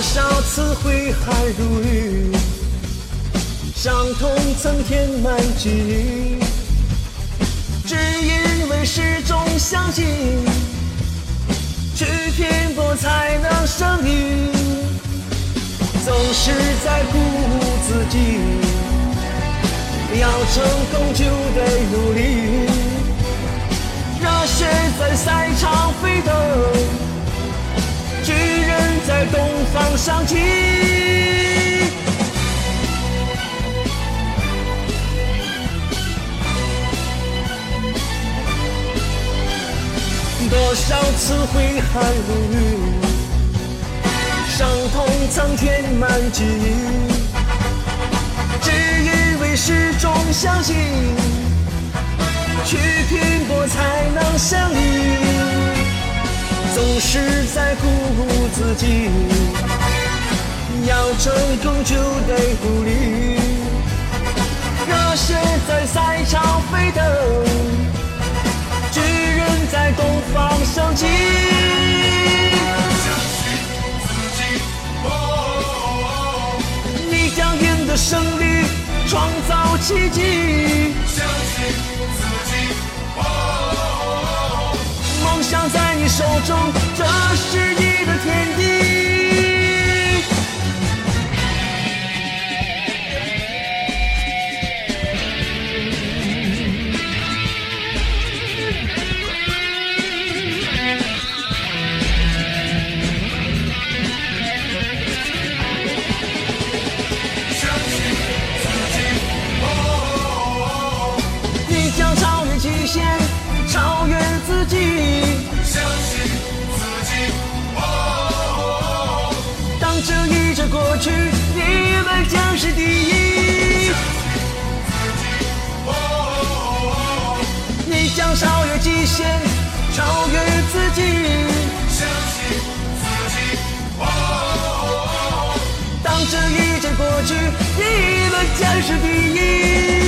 多少次挥汗如雨，伤痛曾填满记忆，只因为始终相信，去拼搏才能胜利。总是在鼓舞自己，要成功就得努力，热血在赛场飞方升起。多少次挥汗如雨，伤痛曾填满记忆，只因为始终相信，去拼搏才能胜利。总是在鼓舞自己，要成功就得努力，热血在赛场飞腾。巨人在东方升起。相信自己你将赢得胜利，创造奇迹。相信自己，哦梦想在你手中，这是这一切过去，你们将是第一。你将超越极限，超越自己。当这一切过去，你们将是第一。